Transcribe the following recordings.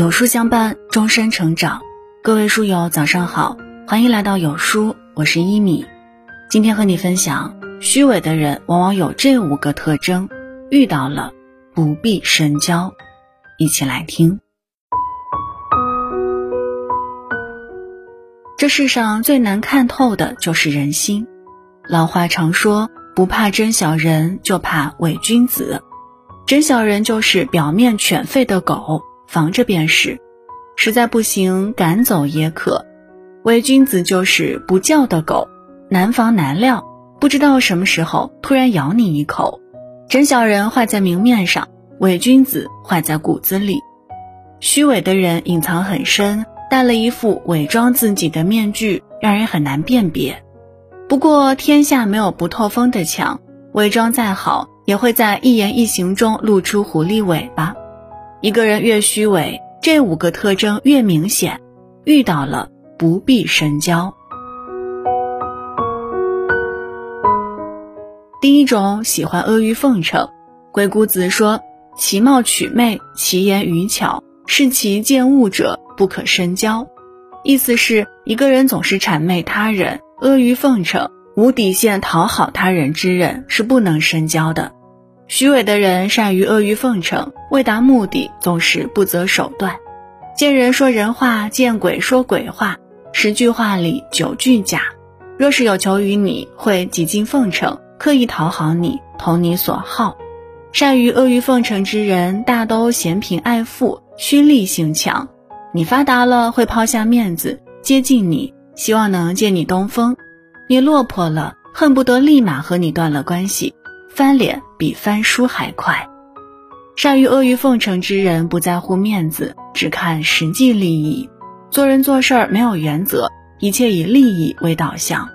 有书相伴，终身成长。各位书友，早上好，欢迎来到有书，我是一米。今天和你分享，虚伪的人往往有这五个特征，遇到了不必深交。一起来听。这世上最难看透的就是人心。老话常说，不怕真小人，就怕伪君子。真小人就是表面犬吠的狗，防着便是；实在不行，赶走也可。伪君子就是不叫的狗，难防难料，不知道什么时候突然咬你一口。真小人坏在明面上，伪君子坏在骨子里。虚伪的人隐藏很深，戴了一副伪装自己的面具，让人很难辨别。不过天下没有不透风的墙，伪装再好。也会在一言一行中露出狐狸尾巴。一个人越虚伪，这五个特征越明显，遇到了不必深交。第一种喜欢阿谀奉承，鬼谷子说：“其貌取媚，其言语巧，视其见物者不可深交。”意思是一个人总是谄媚他人、阿谀奉承、无底线讨好他人之人是不能深交的。虚伪的人善于阿谀奉承，为达目的总是不择手段。见人说人话，见鬼说鬼话，十句话里九句假。若是有求于你，会几经奉承，刻意讨好你，投你所好。善于阿谀奉承之人，大都嫌贫爱富，趋利性强。你发达了，会抛下面子接近你，希望能借你东风；你落魄了，恨不得立马和你断了关系。翻脸比翻书还快，善于阿谀奉承之人不在乎面子，只看实际利益。做人做事儿没有原则，一切以利益为导向。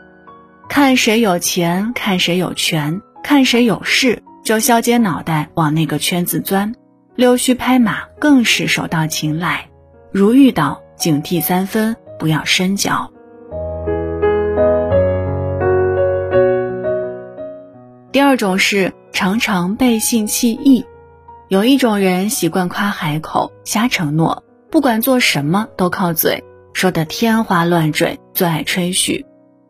看谁有钱，看谁有权，看谁有势，就削尖脑袋往那个圈子钻。溜须拍马更是手到擒来。如遇到，警惕三分，不要深交。第二种是常常背信弃义，有一种人习惯夸海口、瞎承诺，不管做什么都靠嘴，说的天花乱坠，最爱吹嘘。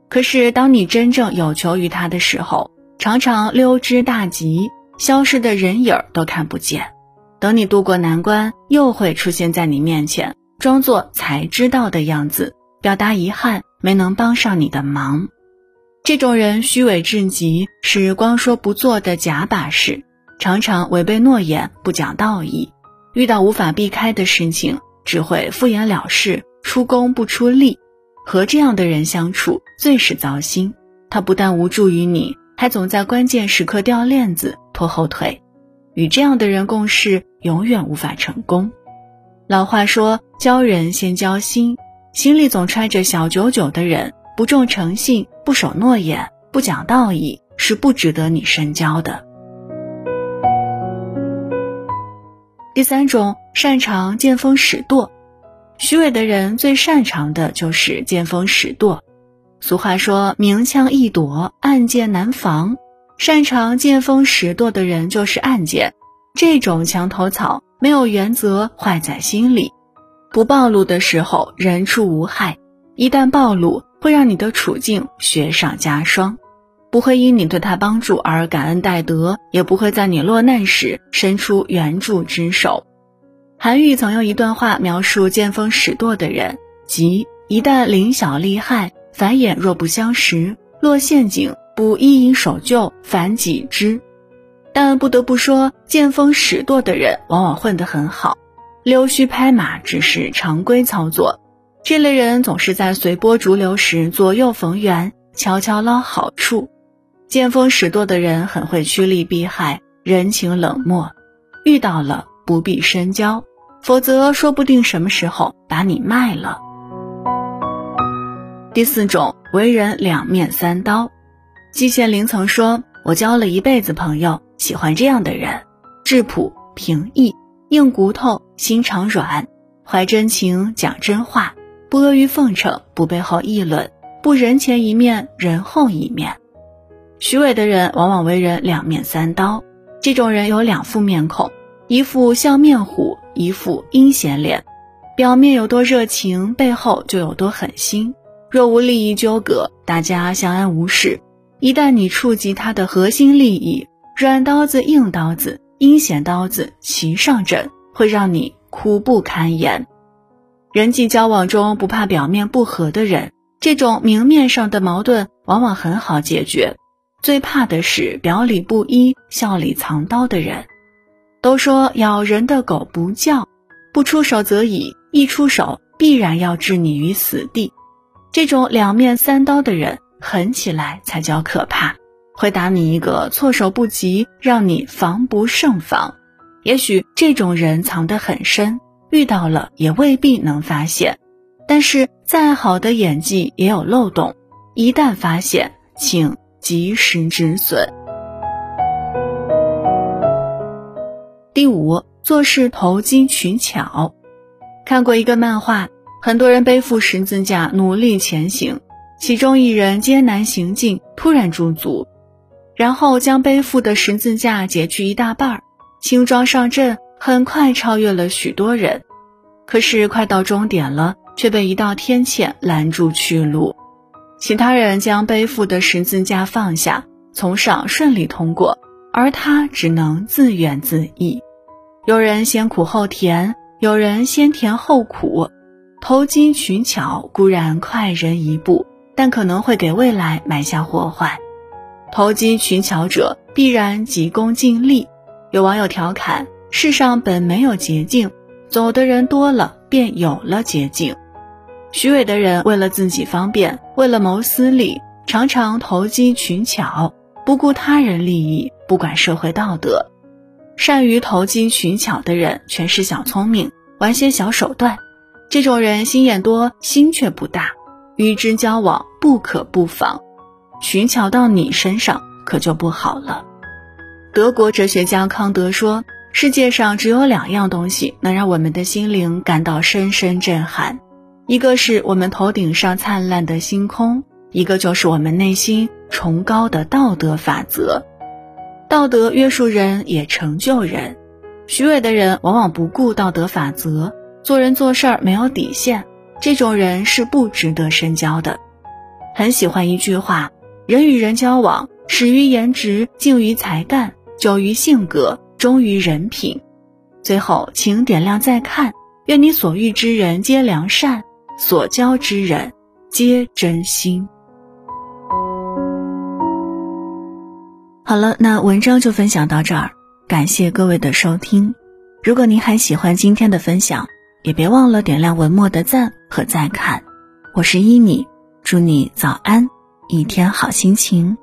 可是当你真正有求于他的时候，常常溜之大吉，消失的人影儿都看不见。等你渡过难关，又会出现在你面前，装作才知道的样子，表达遗憾没能帮上你的忙。这种人虚伪至极，是光说不做的假把式，常常违背诺言，不讲道义。遇到无法避开的事情，只会敷衍了事，出工不出力。和这样的人相处最是糟心。他不但无助于你，还总在关键时刻掉链子、拖后腿。与这样的人共事，永远无法成功。老话说：“交人先交心。”心里总揣着小九九的人。不重诚信、不守诺言、不讲道义，是不值得你深交的。第三种，擅长见风使舵，虚伪的人最擅长的就是见风使舵。俗话说：“明枪易躲，暗箭难防。”擅长见风使舵的人就是暗箭。这种墙头草没有原则，坏在心里。不暴露的时候，人畜无害；一旦暴露，会让你的处境雪上加霜，不会因你对他帮助而感恩戴德，也不会在你落难时伸出援助之手。韩愈曾用一段话描述见风使舵的人，即一旦临小利害，反眼若不相识，落陷阱不一一守旧，反己之。但不得不说，见风使舵的人往往混得很好，溜须拍马只是常规操作。这类人总是在随波逐流时左右逢源，悄悄捞好处。见风使舵的人很会趋利避害，人情冷漠，遇到了不必深交，否则说不定什么时候把你卖了。第四种，为人两面三刀。季羡林曾说：“我交了一辈子朋友，喜欢这样的人，质朴平易，硬骨头，心肠软，怀真情，讲真话。”不阿谀奉承，不背后议论，不人前一面，人后一面。虚伪的人往往为人两面三刀，这种人有两副面孔，一副笑面虎，一副阴险脸。表面有多热情，背后就有多狠心。若无利益纠葛，大家相安无事；一旦你触及他的核心利益，软刀子、硬刀子、阴险刀子齐上阵，会让你苦不堪言。人际交往中不怕表面不和的人，这种明面上的矛盾往往很好解决。最怕的是表里不一、笑里藏刀的人。都说咬人的狗不叫，不出手则已，一出手必然要置你于死地。这种两面三刀的人，狠起来才叫可怕，会打你一个措手不及，让你防不胜防。也许这种人藏得很深，遇到了也未必能发现。但是再好的演技也有漏洞，一旦发现，请及时止损。第五，做事投机取巧。看过一个漫画，很多人背负十字架努力前行，其中一人艰难行进，突然驻足，然后将背负的十字架截去一大半儿，轻装上阵，很快超越了许多人。可是快到终点了，却被一道天堑拦住去路。其他人将背负的十字架放下，从上顺利通过，而他只能自怨自艾。有人先苦后甜，有人先甜后苦，投机取巧固然快人一步，但可能会给未来埋下祸患。投机取巧者必然急功近利。有网友调侃：“世上本没有捷径，走的人多了，便有了捷径。”虚伪的人为了自己方便，为了谋私利，常常投机取巧，不顾他人利益，不管社会道德。善于投机取巧的人全是小聪明，玩些小手段。这种人心眼多，心却不大，与之交往不可不防。取巧到你身上，可就不好了。德国哲学家康德说：“世界上只有两样东西能让我们的心灵感到深深震撼，一个是我们头顶上灿烂的星空，一个就是我们内心崇高的道德法则。”道德约束人，也成就人。虚伪的人往往不顾道德法则，做人做事儿没有底线。这种人是不值得深交的。很喜欢一句话：人与人交往，始于颜值，敬于才干，久于性格，忠于人品。最后，请点亮再看。愿你所遇之人皆良善，所交之人皆真心。好了，那文章就分享到这儿，感谢各位的收听。如果您还喜欢今天的分享，也别忘了点亮文末的赞和再看。我是依你，祝你早安，一天好心情。